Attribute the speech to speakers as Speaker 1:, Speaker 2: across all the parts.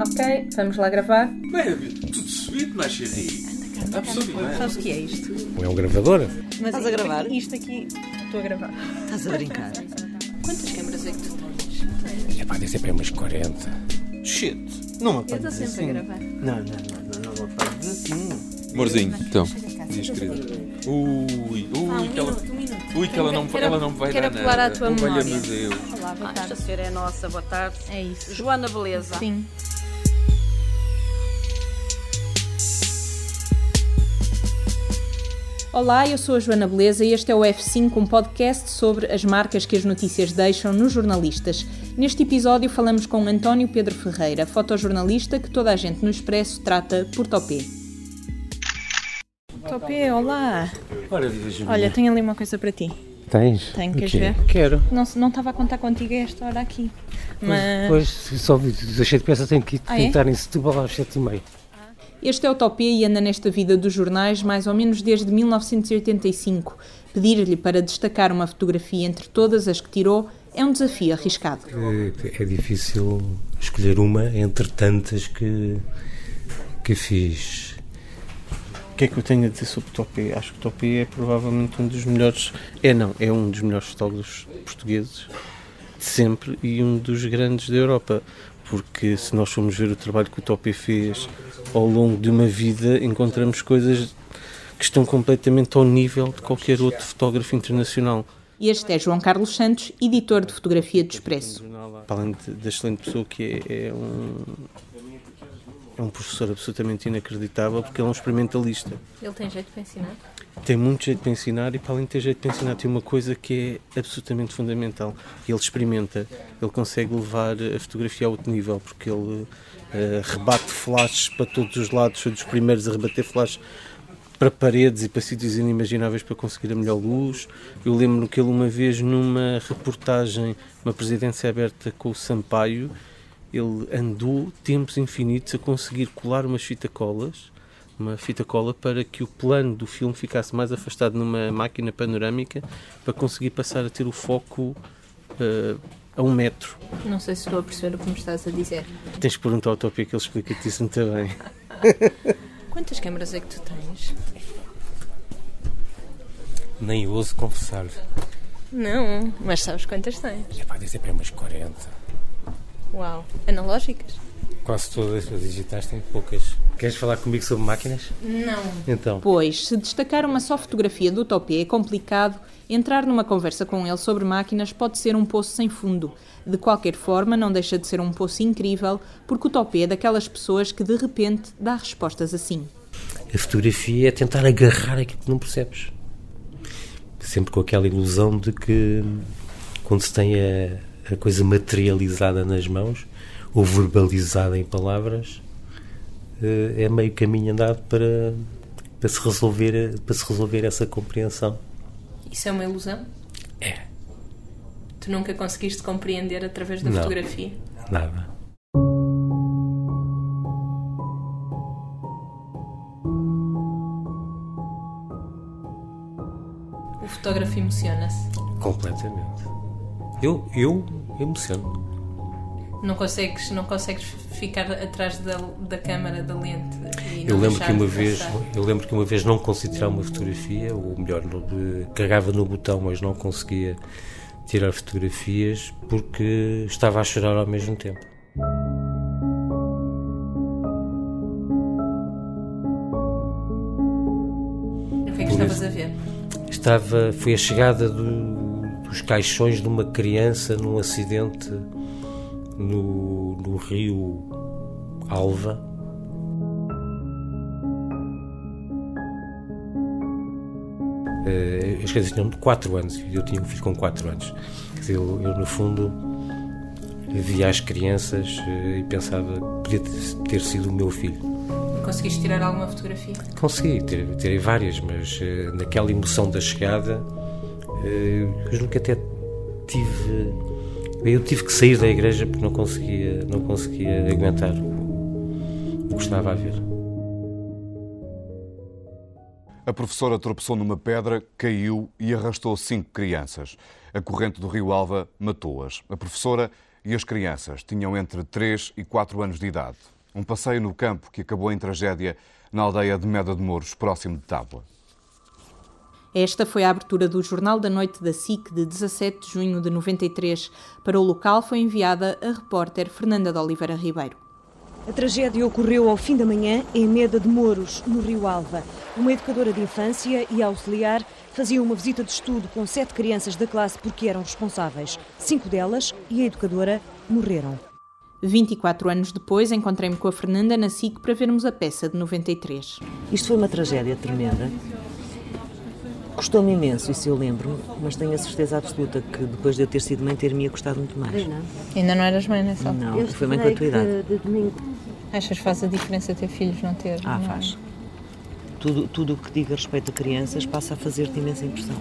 Speaker 1: Ok, vamos lá gravar.
Speaker 2: Baby, tudo subido, ma chérie. Absolutamente.
Speaker 1: Sabes o que é isto?
Speaker 3: É um gravador?
Speaker 1: Mas
Speaker 4: Estás a gravar?
Speaker 1: Isto aqui, estou a gravar.
Speaker 4: Estás a brincar?
Speaker 1: Quantas câmaras é que tu tens?
Speaker 3: É pá, deve ser para umas 40.
Speaker 5: Shit, não me
Speaker 1: Eu estou
Speaker 5: apanhas
Speaker 1: sempre
Speaker 5: assim.
Speaker 1: a gravar.
Speaker 5: Não, não, não, não, não me apanhas assim.
Speaker 2: Amorzinho, então, diz querida. Ui, ui, que ela,
Speaker 1: minuto, um minuto.
Speaker 2: ui, que ela não,
Speaker 1: Quero-
Speaker 2: ela não vai
Speaker 1: quero
Speaker 2: dar
Speaker 1: apelar
Speaker 2: nada.
Speaker 1: à tua memória.
Speaker 2: Deus.
Speaker 1: Olá, boa
Speaker 4: Ah, esta
Speaker 1: tarde.
Speaker 4: senhora é nossa, boa tarde.
Speaker 1: É isso.
Speaker 4: Joana Beleza.
Speaker 1: Sim. Olá, eu sou a Joana Beleza e este é o F5, um podcast sobre as marcas que as notícias deixam nos jornalistas. Neste episódio falamos com António Pedro Ferreira, fotojornalista que toda a gente no Expresso trata por Topé. Topé, olá!
Speaker 3: Ora, viva.
Speaker 1: Olha, tenho ali uma coisa para ti.
Speaker 3: Tens?
Speaker 1: Tenho, queres ver?
Speaker 3: Quero.
Speaker 1: Não não estava a contar contigo a esta hora aqui, mas...
Speaker 3: Pois, só deixei de pensar, tenho que ir
Speaker 1: Ah, é?
Speaker 3: tentar em Setúbal às 7h30.
Speaker 1: Este é o Topé e anda nesta vida dos jornais mais ou menos desde 1985. Pedir-lhe para destacar uma fotografia entre todas as que tirou é um desafio arriscado.
Speaker 3: É, é difícil escolher uma entre tantas que, que fiz.
Speaker 5: O que é que eu tenho a dizer sobre o Topé? Acho que o Topé é provavelmente um dos melhores. É, não, é um dos melhores fotógrafos portugueses de sempre e um dos grandes da Europa. Porque se nós formos ver o trabalho que o Topé fez ao longo de uma vida, encontramos coisas que estão completamente ao nível de qualquer outro fotógrafo internacional.
Speaker 1: Este é João Carlos Santos, editor de fotografia do Expresso.
Speaker 5: Para além da excelente pessoa que é, é um, é um professor absolutamente inacreditável porque ele é um experimentalista.
Speaker 1: Ele tem jeito para ensinar?
Speaker 5: Tem muito jeito para ensinar e para além de ter jeito para ensinar tem uma coisa que é absolutamente fundamental. Ele experimenta, ele consegue levar a fotografia a outro nível porque ele eh, rebate flashes para todos os lados, foi dos primeiros a rebater flashes para paredes e para sítios inimagináveis para conseguir a melhor luz. Eu lembro que ele uma vez numa reportagem, uma presidência aberta com o Sampaio, ele andou tempos infinitos a conseguir colar umas fita colas, uma fita cola para que o plano do filme ficasse mais afastado numa máquina panorâmica para conseguir passar a ter o foco eh, a um metro.
Speaker 1: Não sei se estou a perceber o que me estás a dizer.
Speaker 5: Tens de perguntar ao Topia que ele explica-te isso muito bem.
Speaker 1: Quantas câmaras é que tu tens?
Speaker 3: Nem ouso confessar.
Speaker 1: Não, mas sabes quantas tens?
Speaker 3: É deve ser para umas 40.
Speaker 1: Uau. Analógicas?
Speaker 3: Quase todas as digitais têm poucas. Queres falar comigo sobre máquinas?
Speaker 1: Não.
Speaker 3: Então.
Speaker 1: Pois, se destacar uma só fotografia do Topé é complicado, entrar numa conversa com ele sobre máquinas pode ser um poço sem fundo. De qualquer forma, não deixa de ser um poço incrível, porque o Topé é daquelas pessoas que de repente dá respostas assim.
Speaker 3: A fotografia é tentar agarrar aquilo que não percebes. Sempre com aquela ilusão de que quando se tem a, a coisa materializada nas mãos ou verbalizada em palavras, eh, é meio caminho andado para, para, se resolver, para se resolver essa compreensão.
Speaker 1: Isso é uma ilusão?
Speaker 3: É,
Speaker 1: Tu nunca conseguiste compreender através da
Speaker 3: Não.
Speaker 1: fotografia?
Speaker 3: nada.
Speaker 1: O fotógrafo emociona-se.
Speaker 3: Completamente. Eu, eu emociono.
Speaker 1: Não consegues, não consegues ficar atrás da, da câmara da lente
Speaker 3: Eu lembro que uma vez,
Speaker 1: passar.
Speaker 3: eu lembro que uma vez não consegui tirar uma fotografia, ou melhor, de- carregava no botão, mas não conseguia tirar fotografias porque estava a chorar ao mesmo tempo.
Speaker 1: O que é que estavas a ver?
Speaker 3: Estava, foi a chegada do- dos caixões de uma criança num acidente no, no rio Alva. As crianças tinham 4 anos e eu tinha um filho com 4 anos. Quer dizer, eu, eu, no fundo via as crianças eh, e pensava que podia ter- sido o meu filho.
Speaker 1: Conseguiste tirar alguma fotografia?
Speaker 3: Consegui, tirei, tirei várias, mas eh, naquela emoção da chegada, eh, eu nunca até tive. Eu tive que sair da igreja porque não conseguia, não conseguia aguentar o que estava a ver.
Speaker 6: A professora tropeçou numa pedra, caiu e arrastou cinco crianças. A corrente do rio Alva matou-as. A professora e as crianças tinham entre 3 e 4 anos de idade. Um passeio no campo que acabou em tragédia na aldeia de Meda de Mouros, próximo de Tábua.
Speaker 1: Esta foi a abertura do Jornal da Noite da SIC de 17 de junho de 93. Para o local foi enviada a repórter Fernanda de Oliveira Ribeiro.
Speaker 7: A tragédia ocorreu ao fim da manhã em Meda de Mouros, no Rio Alva. Uma educadora de infância e auxiliar faziam uma visita de estudo com sete crianças da classe porque eram responsáveis. Cinco delas e a educadora morreram.
Speaker 1: 24 anos depois, encontrei-me com a Fernanda na SIC para vermos a peça de 93.
Speaker 8: Isto foi uma tragédia tremenda. Custou-me imenso, isso eu lembro, mas tenho a certeza absoluta que depois de eu ter sido mãe, ter-me custado muito mais.
Speaker 1: Não. Ainda não eras mãe nessa
Speaker 8: altura? Não, eu fui mãe com a tua idade.
Speaker 1: Achas que faz a diferença ter filhos, não ter?
Speaker 8: Ah, não. faz. Tudo, tudo o que diga respeito a crianças passa a fazer-te imensa impressão.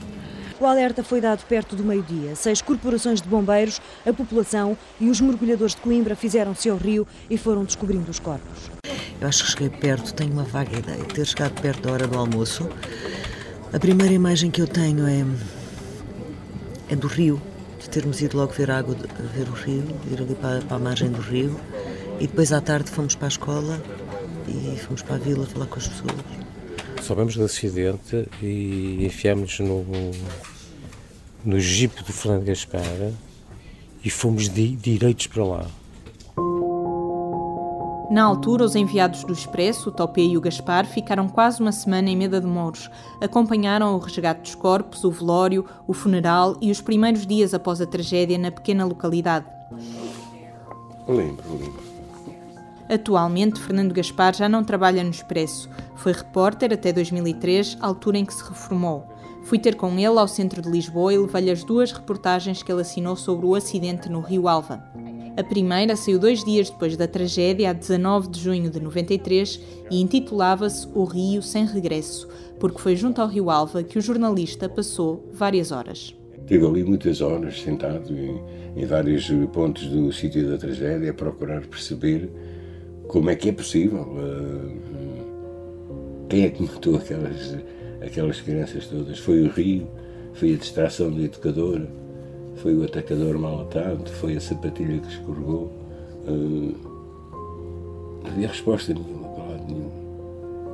Speaker 7: O alerta foi dado perto do meio-dia. Seis corporações de bombeiros, a população e os mergulhadores de Coimbra fizeram-se ao rio e foram descobrindo os corpos.
Speaker 8: Eu acho que cheguei perto, tenho uma vaga ideia de ter chegado perto da hora do almoço. A primeira imagem que eu tenho é, é do rio, de termos ido logo ver água, ver o rio, ir ali para, para a margem do rio. E depois à tarde fomos para a escola e fomos para a vila falar com as pessoas.
Speaker 3: Soubemos do acidente e enfiámos-nos no, no jipe do Fernando Gaspar e fomos di, direitos para lá.
Speaker 1: Na altura, os enviados do Expresso, o Topé e o Gaspar, ficaram quase uma semana em Meda de Mouros. Acompanharam o resgate dos corpos, o velório, o funeral e os primeiros dias após a tragédia na pequena localidade.
Speaker 2: Lembro, lembro.
Speaker 1: Atualmente, Fernando Gaspar já não trabalha no Expresso. Foi repórter até 2003, altura em que se reformou. Fui ter com ele ao centro de Lisboa e levei-lhe as duas reportagens que ele assinou sobre o acidente no Rio Alva. A primeira saiu dois dias depois da tragédia, a 19 de junho de 93, e intitulava-se O Rio Sem Regresso, porque foi junto ao Rio Alva que o jornalista passou várias horas.
Speaker 9: Tive ali muitas horas sentado em, em vários pontos do sítio da tragédia a procurar perceber como é que é possível. Uh, quem é que matou aquelas, aquelas crianças todas? Foi o rio? Foi a distração do educador? Foi o atacador mal atado, foi a sapatilha que escorregou. Uh, não havia resposta nenhuma para lado nenhum.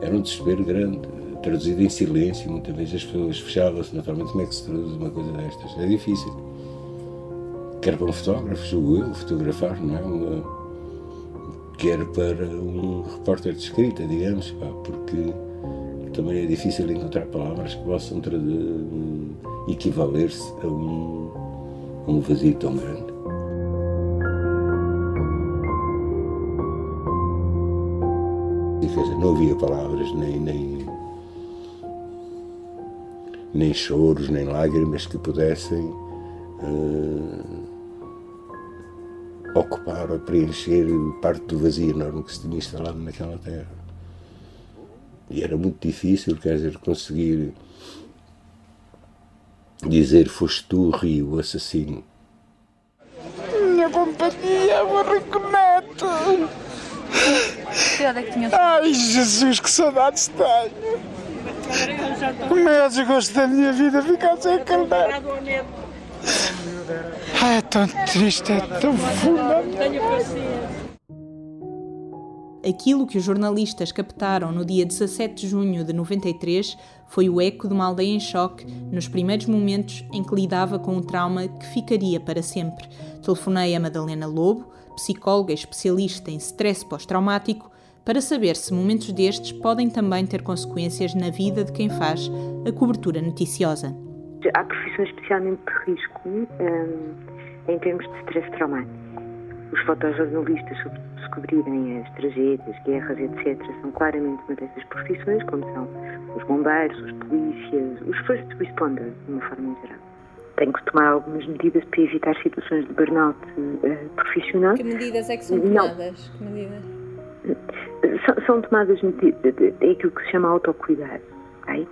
Speaker 9: Era um desespero grande, traduzido em silêncio. Muitas vezes as pessoas fechavam-se, naturalmente, como é que se traduz uma coisa destas? É difícil. Quer para um fotógrafo, julgo eu, fotografar, não é? Uma, quer para um repórter de escrita, digamos, pá, porque também é difícil encontrar palavras que possam equivaler-se a um um vazio tão grande. não havia palavras, nem, nem, nem choros, nem lágrimas que pudessem uh, ocupar ou preencher parte do vazio enorme que se tinha instalado naquela terra. E era muito difícil, quer dizer, conseguir dizer foste tu, Rio, o assassino.
Speaker 10: Minha companhia.
Speaker 4: Que idade é que tinha?
Speaker 10: Ai, Jesus, que saudades tenho. O maior desgosto da minha vida ficar sem carneiro. Ai, é tão triste, é tão fundo. Tenho paciência.
Speaker 1: Aquilo que os jornalistas captaram no dia 17 de junho de 93 foi o eco de uma aldeia em choque nos primeiros momentos em que lidava com um trauma que ficaria para sempre. Telefonei a Madalena Lobo, psicóloga especialista em stress pós-traumático, para saber se momentos destes podem também ter consequências na vida de quem faz a cobertura noticiosa.
Speaker 11: Há profissões especialmente de risco hum, em termos de stress traumático. Os fotojornalistas, descobrirem as tragédias, guerras, etc., são claramente uma dessas profissões, como são os bombeiros, os polícias, os first responders, de uma forma geral. Tenho que tomar algumas medidas para evitar situações de burnout uh, profissional.
Speaker 1: Que medidas é que são tomadas? Que medidas?
Speaker 11: São, são tomadas medidas, é aquilo que se chama autocuidado, ok?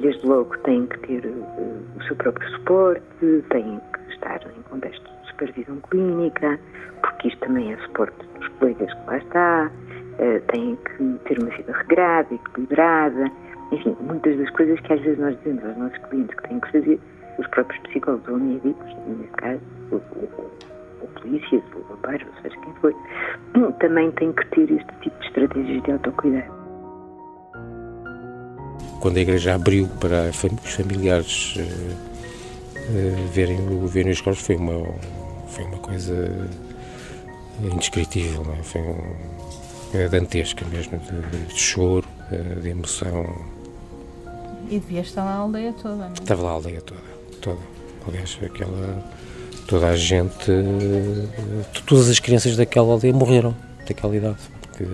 Speaker 11: Desde logo têm que ter uh, o seu próprio suporte, têm que estar em contexto de supervisão clínica, porque isto também é suporte dos colegas que lá está, uh, têm que ter uma vida regrada, equilibrada, enfim, muitas das coisas que às vezes nós dizemos aos nossos clientes que têm que fazer, os próprios psicólogos ou médicos, nesse caso, o, o, ou polícias, ou bombeiros, ou seja quem for, também tem que ter este tipo de estratégias de autocuidado.
Speaker 3: Quando a igreja abriu para os familiares uh, uh, verem, verem os corpos, foi uma, foi uma coisa indescritível, é? foi um, dantesca mesmo, de, de choro, uh, de emoção.
Speaker 1: E devia estar lá a aldeia toda, não é?
Speaker 3: Estava lá a aldeia toda, toda. Aliás, aquela, toda a gente, todas as crianças daquela aldeia morreram, daquela idade. Porque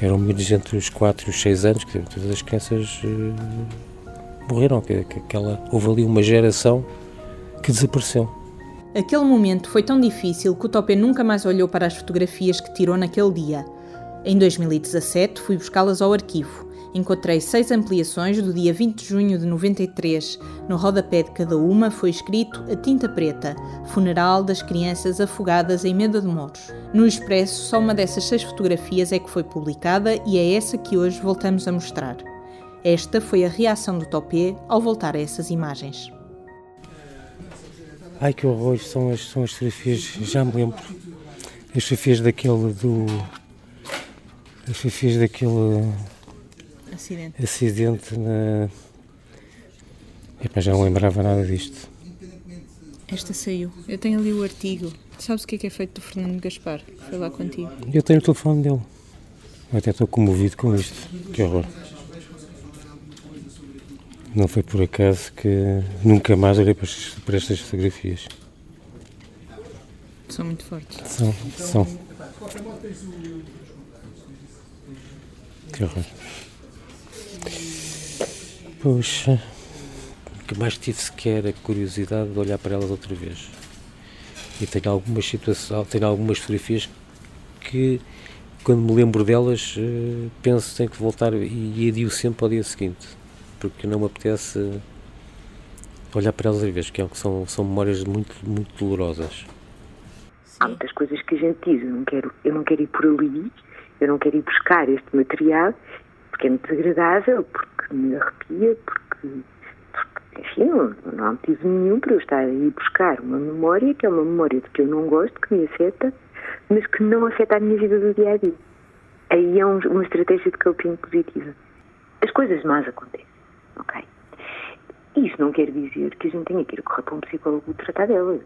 Speaker 3: eram miúdos entre os 4 e os 6 anos, que todas as crianças uh, morreram. Que, que, aquela, houve ali uma geração que desapareceu.
Speaker 1: Aquele momento foi tão difícil que o Topé nunca mais olhou para as fotografias que tirou naquele dia. Em 2017 fui buscá-las ao arquivo. Encontrei seis ampliações do dia 20 de junho de 93. No rodapé de cada uma foi escrito a tinta preta: Funeral das crianças afogadas em Meda de Mouros. No Expresso, só uma dessas seis fotografias é que foi publicada e é essa que hoje voltamos a mostrar. Esta foi a reação do Topé ao voltar a essas imagens.
Speaker 3: Ai que horror, são as, são as fotografias, já me lembro. As fotografias daquele do. As fotografias daquele
Speaker 1: Acidente.
Speaker 3: Acidente na. Epá, já não lembrava nada disto.
Speaker 1: Esta saiu. Eu tenho ali o artigo. Sabes o que é que é feito do Fernando Gaspar? Foi lá contigo.
Speaker 3: Eu tenho o telefone dele. Eu até estou comovido com isto. Que horror. Não foi por acaso que nunca mais olhei para, para estas fotografias.
Speaker 1: São muito fortes.
Speaker 3: São, são. Que horror. Puxa, que mais tive sequer a curiosidade de olhar para elas outra vez. E tenho algumas situações, tenho algumas fotografias que, quando me lembro delas, eh, penso que tenho que voltar e adio sempre ao dia seguinte, porque não me apetece olhar para elas outra vez, que é são, são memórias muito, muito dolorosas.
Speaker 11: Há muitas coisas que a gente diz, eu não quero, eu não quero ir por ali, eu não quero ir buscar este material, porque é muito desagradável, porque me arrepia, porque, porque enfim, não, não há motivo nenhum para eu estar a ir buscar uma memória que é uma memória de que eu não gosto, que me afeta, mas que não afeta a minha vida do dia a dia. Aí é um, uma estratégia de coping positiva. As coisas más acontecem, ok? Isso não quer dizer que a gente tenha que ir correr para um psicólogo tratar delas.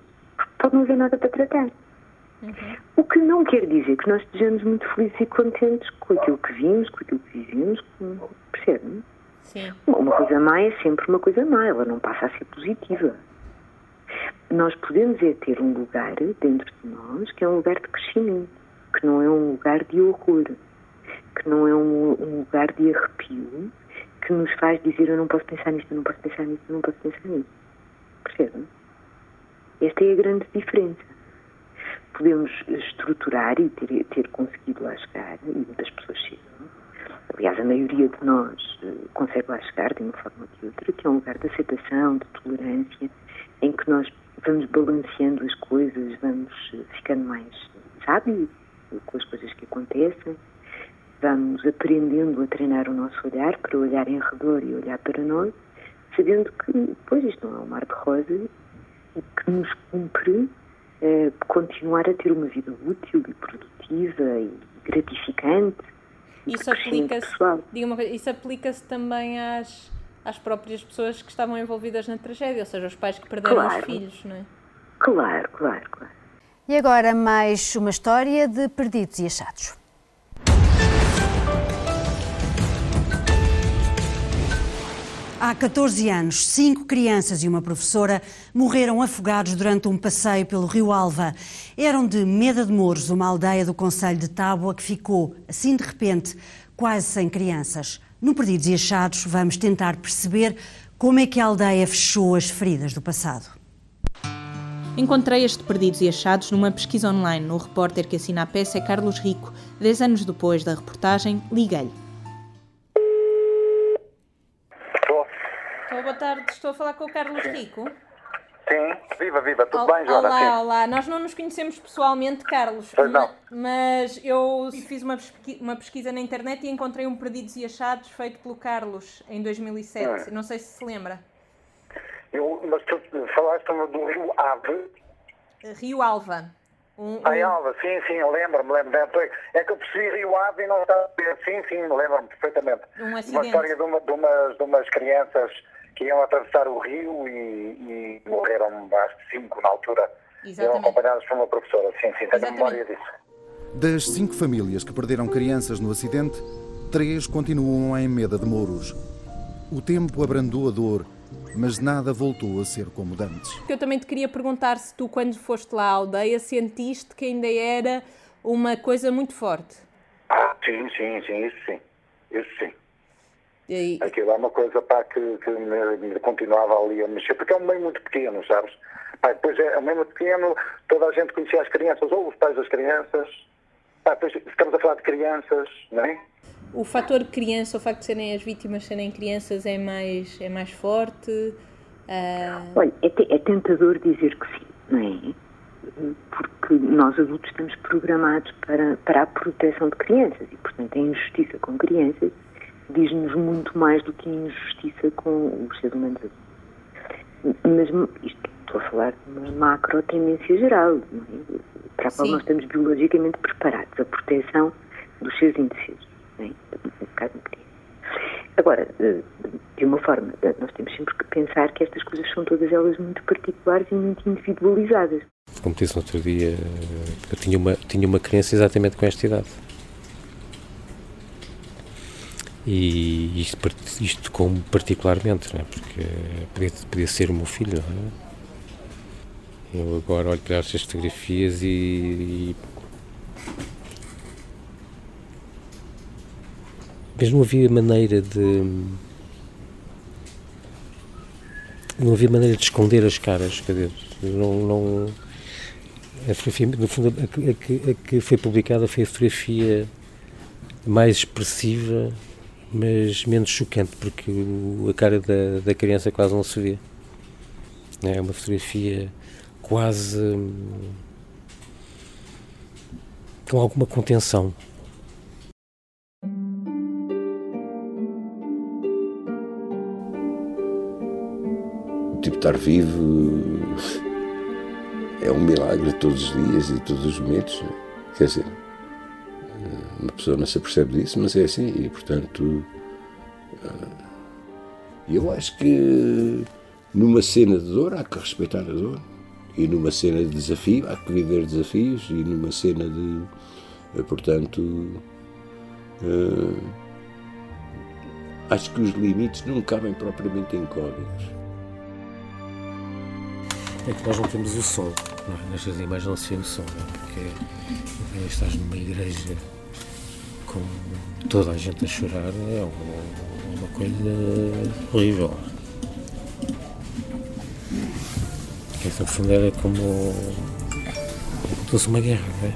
Speaker 11: Pode não haver nada para tratar. Uhum. O que não quer dizer que nós estejamos muito felizes e contentes com aquilo que vimos, com aquilo que vivemos, com... percebe?
Speaker 1: Sim.
Speaker 11: Uma coisa má é sempre uma coisa má, ela não passa a ser positiva. Nós podemos é ter um lugar dentro de nós que é um lugar de crescimento, que não é um lugar de horror, que não é um, um lugar de arrepio, que nos faz dizer eu não posso pensar nisto, eu não posso pensar nisto, eu não posso pensar nisto. Percebem? Esta é a grande diferença podemos estruturar e ter, ter conseguido lá chegar, e muitas pessoas chegam. Aliás, a maioria de nós uh, consegue lá chegar de uma forma ou de outra, que é um lugar de aceitação, de tolerância, em que nós vamos balanceando as coisas, vamos uh, ficando mais sábios com as coisas que acontecem, vamos aprendendo a treinar o nosso olhar para olhar em redor e olhar para nós, sabendo que, pois, isto não é um mar de rosas e que nos cumpre eh, continuar a ter uma vida útil e produtiva e gratificante.
Speaker 1: Isso aplica-se isso aplica-se também às, às próprias pessoas que estavam envolvidas na tragédia, ou seja, os pais que perderam claro. os filhos, não é?
Speaker 11: Claro, claro, claro.
Speaker 12: E agora mais uma história de perdidos e achados.
Speaker 13: Há 14 anos, cinco crianças e uma professora morreram afogados durante um passeio pelo rio Alva. Eram de Meda de Mouros, uma aldeia do Conselho de Tábua que ficou, assim de repente, quase sem crianças. No Perdidos e Achados, vamos tentar perceber como é que a aldeia fechou as feridas do passado.
Speaker 1: Encontrei este Perdidos e Achados numa pesquisa online. O repórter que assina a peça é Carlos Rico. Dez anos depois da reportagem, liguei-lhe. Boa tarde. Estou a falar com o Carlos Rico.
Speaker 14: Sim, viva, viva, tudo
Speaker 1: olá,
Speaker 14: bem, Joana?
Speaker 1: Olá,
Speaker 14: Sim.
Speaker 1: olá. Nós não nos conhecemos pessoalmente, Carlos.
Speaker 14: Pois não.
Speaker 1: Mas eu fiz uma pesquisa, uma pesquisa na internet e encontrei um Perdidos e Achados feito pelo Carlos em 2007. Hum. Não sei se se lembra.
Speaker 14: Eu, mas tu falaste do Rio Ave.
Speaker 1: Rio Alva. Um,
Speaker 14: Ai, Alva, sim, sim, eu lembro-me, lembro É que eu percebi Rio Ave e não estava a ver. Sim, sim, lembro-me perfeitamente.
Speaker 1: Um
Speaker 14: Uma história de, uma, de, umas, de umas crianças que iam atravessar o rio e, e morreram, acho que cinco na altura. Iam
Speaker 1: Exatamente.
Speaker 14: acompanhadas por uma professora. Sim, sim, tenho memória disso.
Speaker 15: Das cinco famílias que perderam crianças no acidente, três continuam em Meda de Mouros. O tempo abrandou a dor, mas nada voltou a ser como antes.
Speaker 1: Eu também te queria perguntar se tu, quando foste lá à aldeia, sentiste que ainda era uma coisa muito forte.
Speaker 14: Ah, sim, sim, sim, isso sim. Isso sim.
Speaker 1: E,
Speaker 14: Aquilo é uma coisa pá, que, que me, me continuava ali a mexer, porque é um meio muito pequeno, sabes? Pá, depois é um meio muito pequeno, toda a gente conhecia as crianças, ou os pais das crianças. Pá, depois estamos a falar de crianças, não é?
Speaker 1: o fator criança, o facto de serem as vítimas serem crianças é mais, é mais forte? Ah,
Speaker 11: Olha, é, é tentador dizer que sim, não é? Porque nós adultos estamos programados para, para a proteção de crianças e, portanto, a injustiça com crianças diz-nos muito mais do que a injustiça com os seres humanos. Mas isto, estou a falar de uma macro tendência geral, não é? para a qual
Speaker 1: Sim.
Speaker 11: nós estamos biologicamente preparados, a proteção dos seres indecisos, é? Agora, de uma forma, nós temos sempre que pensar que estas coisas são todas elas muito particulares e muito individualizadas.
Speaker 3: Como disse no outro dia, eu tinha uma, tinha uma criança exatamente com esta idade. E isto, isto como particularmente, não é? porque podia, podia ser o meu filho. É? Eu agora olho para estas fotografias e, e mas não havia maneira de não havia maneira de esconder as caras, quer dizer, não, não a fotografia, no fundo, a, a que foi publicada foi a fotografia mais expressiva, mas menos chocante, porque o- a cara da, da criança quase não se vê. É uma fotografia quase hum, com alguma contenção.
Speaker 9: Tipo, estar vivo é um milagre todos os dias e todos os momentos. né? Quer dizer, uma pessoa não se apercebe disso, mas é assim. E, portanto, eh, eu acho que numa cena de dor há que respeitar a dor. E numa cena de desafio há que viver desafios. E numa cena de. eh, Portanto. eh, acho que os limites não cabem propriamente em códigos.
Speaker 3: É que nós não temos o som, é? nestas imagens não se vê o som, não é? porque é, estás numa igreja com toda a gente a chorar, é uma, coisa horrível. Essa fundo era como, fosse uma guerra, não é?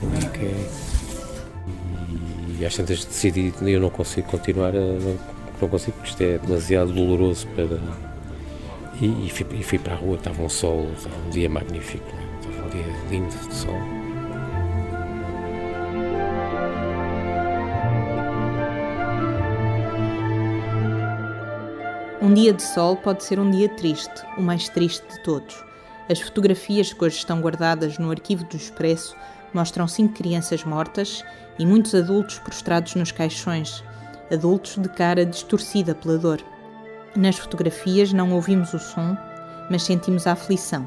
Speaker 3: Como é que é? E às tantas decidi, eu não consigo continuar, não, não consigo, porque isto é demasiado doloroso para e, e fui, e fui para a rua, estava um sol, estava um dia magnífico, é? estava um dia lindo de sol.
Speaker 1: Um dia de sol pode ser um dia triste, o mais triste de todos. As fotografias que hoje estão guardadas no arquivo do Expresso mostram cinco crianças mortas e muitos adultos prostrados nos caixões, adultos de cara distorcida pela dor. Nas fotografias não ouvimos o som, mas sentimos a aflição.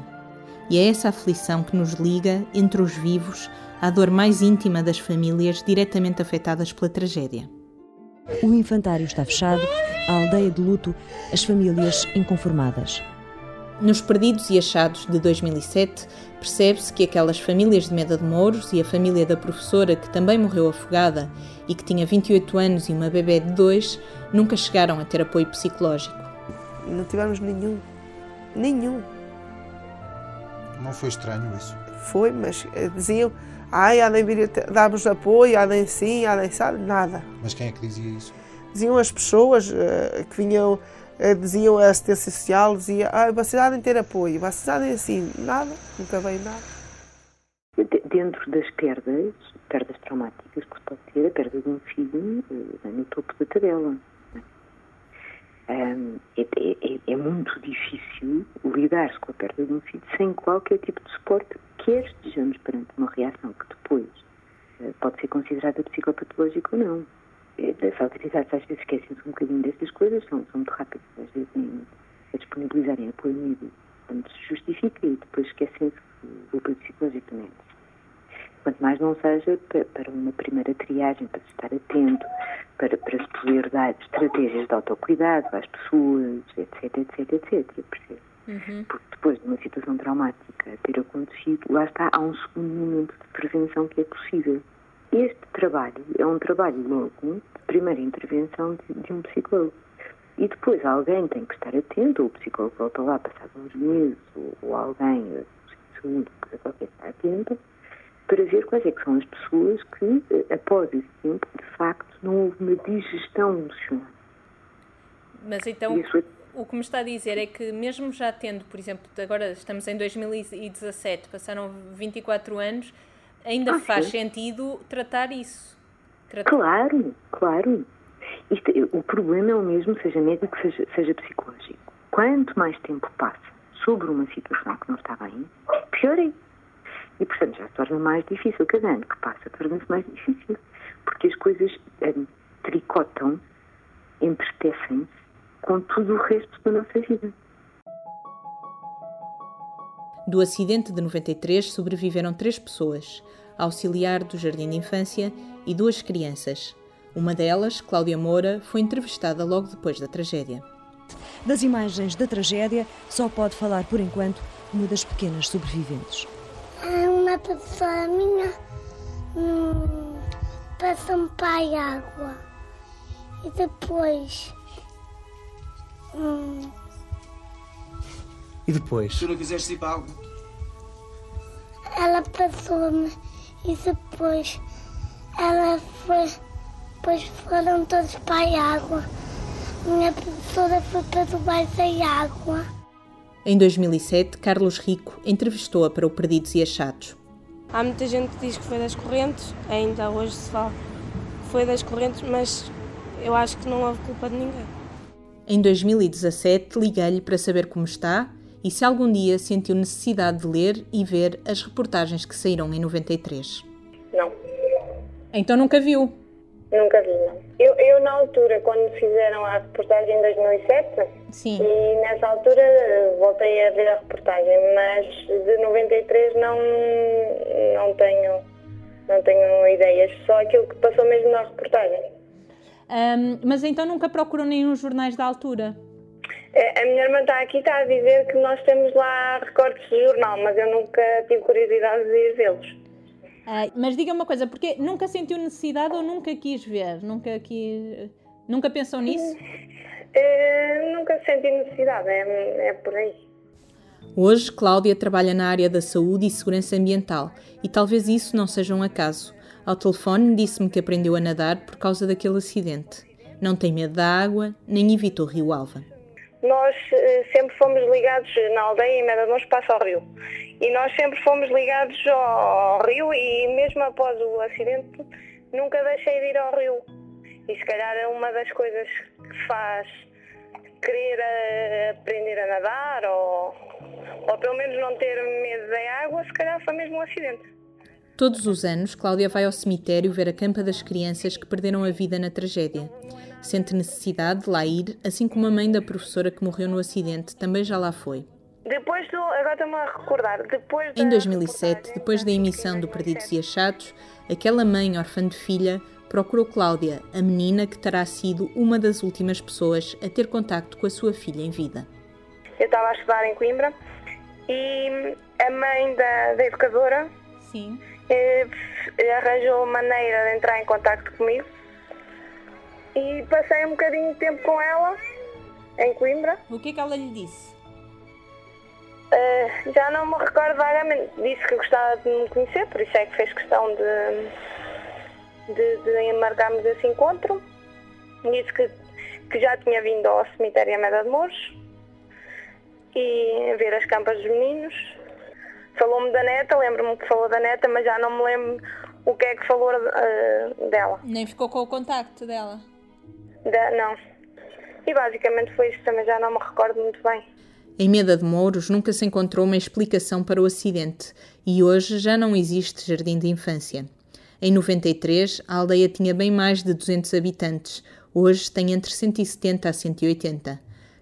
Speaker 1: E é essa aflição que nos liga, entre os vivos, à dor mais íntima das famílias diretamente afetadas pela tragédia.
Speaker 7: O infantário está fechado, a aldeia de luto, as famílias inconformadas.
Speaker 1: Nos Perdidos e Achados de 2007, percebe-se que aquelas famílias de Meda de Mouros e a família da professora que também morreu afogada e que tinha 28 anos e uma bebê de 2 nunca chegaram a ter apoio psicológico.
Speaker 16: Não tivemos nenhum. Nenhum.
Speaker 17: Não foi estranho isso?
Speaker 16: Foi, mas eh, diziam, ai, de vir a dar-vos apoio, de sim, de sabe, nada.
Speaker 17: Mas quem é que dizia isso?
Speaker 16: Diziam as pessoas eh, que vinham, eh, diziam a assistência social, dizia, ah, vocês de ter apoio, vocês há assim, nada, nunca veio nada.
Speaker 11: De- Dentro das perdas, perdas traumáticas, que pode ser a perda de um filho eh, no topo da tabela. é? Um, é, é, é, muito difícil lidar-se com a perda de um filho sem qualquer tipo de suporte, quer estejamos perante uma reação que depois pode ser considerada psicopatológica ou não. É, as autoridades às vezes esquecem-se um bocadinho destas coisas, são, são muito rápidas às vezes em, a disponibilizarem apoio médico quando se justifica e depois esquecem-se do apoio psicológico também. Quanto mais não seja para uma primeira triagem, para se estar atento, para, para se poder dar estratégias de autocuidado às pessoas, etc, etc, etc, percebe? Uhum. Porque depois de uma situação traumática ter acontecido, lá está, há um segundo momento de prevenção que é possível. Este trabalho é um trabalho logo de primeira intervenção de, de um psicólogo. E depois alguém tem que estar atento, ou o psicólogo volta lá passados uns meses, ou, alguém, o de saúde, que qualquer está atento, para ver quais é que são as pessoas que, eh, após esse tempo, de facto, não houve uma digestão emocional.
Speaker 1: Mas então, é... o que me está a dizer é que mesmo já tendo, por exemplo, agora estamos em 2017, passaram 24 anos, ainda ah, faz sim. sentido tratar isso.
Speaker 11: Tratar... Claro, claro. Isto, o problema é o mesmo, seja médico, seja, seja psicológico. Quanto mais tempo passa sobre uma situação que não está bem, pior é. E, portanto, já se torna mais difícil. Cada ano que passa torna-se mais difícil. Porque as coisas um, tricotam, entretecem-se com tudo o resto da nossa vida.
Speaker 1: Do acidente de 93 sobreviveram três pessoas, auxiliar do Jardim de Infância e duas crianças. Uma delas, Cláudia Moura, foi entrevistada logo depois da tragédia.
Speaker 7: Das imagens da tragédia, só pode falar por enquanto uma das pequenas sobreviventes
Speaker 18: uma pessoa minha hum, passou-me para água. E depois. Hum,
Speaker 19: e depois?
Speaker 20: Tu não quiseste ir para a água?
Speaker 18: Ela passou-me e depois ela foi. Depois foram todos para a água. Minha professora foi para debaixo da água.
Speaker 1: Em 2007, Carlos Rico entrevistou-a para o Perdidos e Achados.
Speaker 21: Há muita gente que diz que foi das correntes, ainda hoje se fala foi das correntes, mas eu acho que não houve culpa de ninguém.
Speaker 1: Em 2017, liguei-lhe para saber como está e se algum dia sentiu necessidade de ler e ver as reportagens que saíram em 93.
Speaker 22: Não.
Speaker 1: Então nunca viu?
Speaker 22: Nunca vi, não. Eu, eu, na altura, quando fizeram a reportagem em 2007,
Speaker 1: Sim.
Speaker 22: e nessa altura voltei a ver a reportagem, mas de 93 não, não tenho não tenho ideias, só aquilo que passou mesmo na reportagem.
Speaker 1: Um, mas então nunca procurou nenhum jornais da altura?
Speaker 22: A minha irmã está aqui está a dizer que nós temos lá recortes de jornal, mas eu nunca tive curiosidade de ir vê-los.
Speaker 1: Uh, mas diga uma coisa, porque nunca sentiu necessidade ou nunca quis ver? Nunca quis, nunca pensou nisso?
Speaker 22: Uh, nunca senti necessidade, é, é por aí.
Speaker 1: Hoje, Cláudia trabalha na área da saúde e segurança ambiental e talvez isso não seja um acaso. Ao telefone disse-me que aprendeu a nadar por causa daquele acidente. Não tem medo da água, nem evita o rio Alva
Speaker 22: nós uh, sempre fomos ligados na aldeia em Medadões passa ao rio. E nós sempre fomos ligados ao rio e mesmo após o acidente nunca deixei de ir ao rio. E se calhar é uma das coisas que faz querer uh, aprender a nadar ou, ou pelo menos não ter medo da água, se calhar foi mesmo um acidente.
Speaker 1: Todos os anos, Cláudia vai ao cemitério ver a campa das crianças que perderam a vida na tragédia. Sente necessidade de lá ir, assim como a mãe da professora que morreu no acidente também já lá foi.
Speaker 22: Depois do, agora estou-me a recordar, depois
Speaker 1: Em 2007, depois da emissão do Perdidos e Achados, aquela mãe órfã de filha procurou Cláudia, a menina que terá sido uma das últimas pessoas a ter contacto com a sua filha em vida.
Speaker 22: Eu estava a estudar em Coimbra e a mãe da, da educadora
Speaker 1: Sim.
Speaker 22: Eh, arranjou maneira de entrar em contato comigo e passei um bocadinho de tempo com ela em Coimbra.
Speaker 1: O que é que ela lhe disse?
Speaker 22: Uh, já não me recordo vagamente. Disse que gostava de me conhecer, por isso é que fez questão de, de, de marcarmos esse encontro. Disse que, que já tinha vindo ao cemitério Ameda de Mouros e ver as campas dos meninos Falou-me da neta, lembro-me que falou da neta, mas já não me lembro o que é que falou uh, dela.
Speaker 1: Nem ficou com o contacto dela?
Speaker 22: Da, não. E basicamente foi isso, também já não me recordo muito bem.
Speaker 1: Em Meda de Mouros nunca se encontrou uma explicação para o acidente e hoje já não existe jardim de infância. Em 93, a aldeia tinha bem mais de 200 habitantes, hoje tem entre 170 a 180.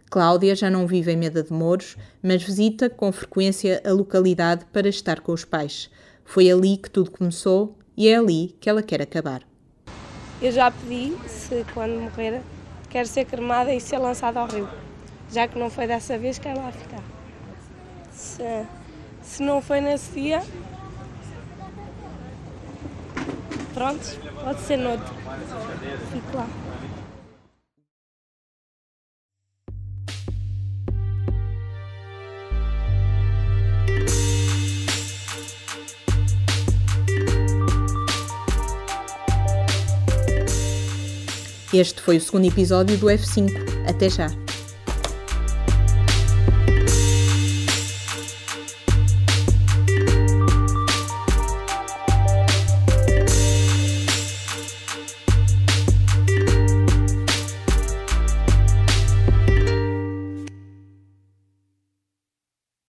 Speaker 1: Cláudia já não vive em Meda de Mouros, mas visita com frequência a localidade para estar com os pais. Foi ali que tudo começou e é ali que ela quer acabar.
Speaker 21: Eu já pedi, se quando morrer, quero ser cremada e ser lançada ao rio. Já que não foi dessa vez, quero lá ficar. Se, se não foi nesse dia, pronto, pode ser noutro. Fico lá.
Speaker 1: Este foi o segundo episódio do F5. Até já!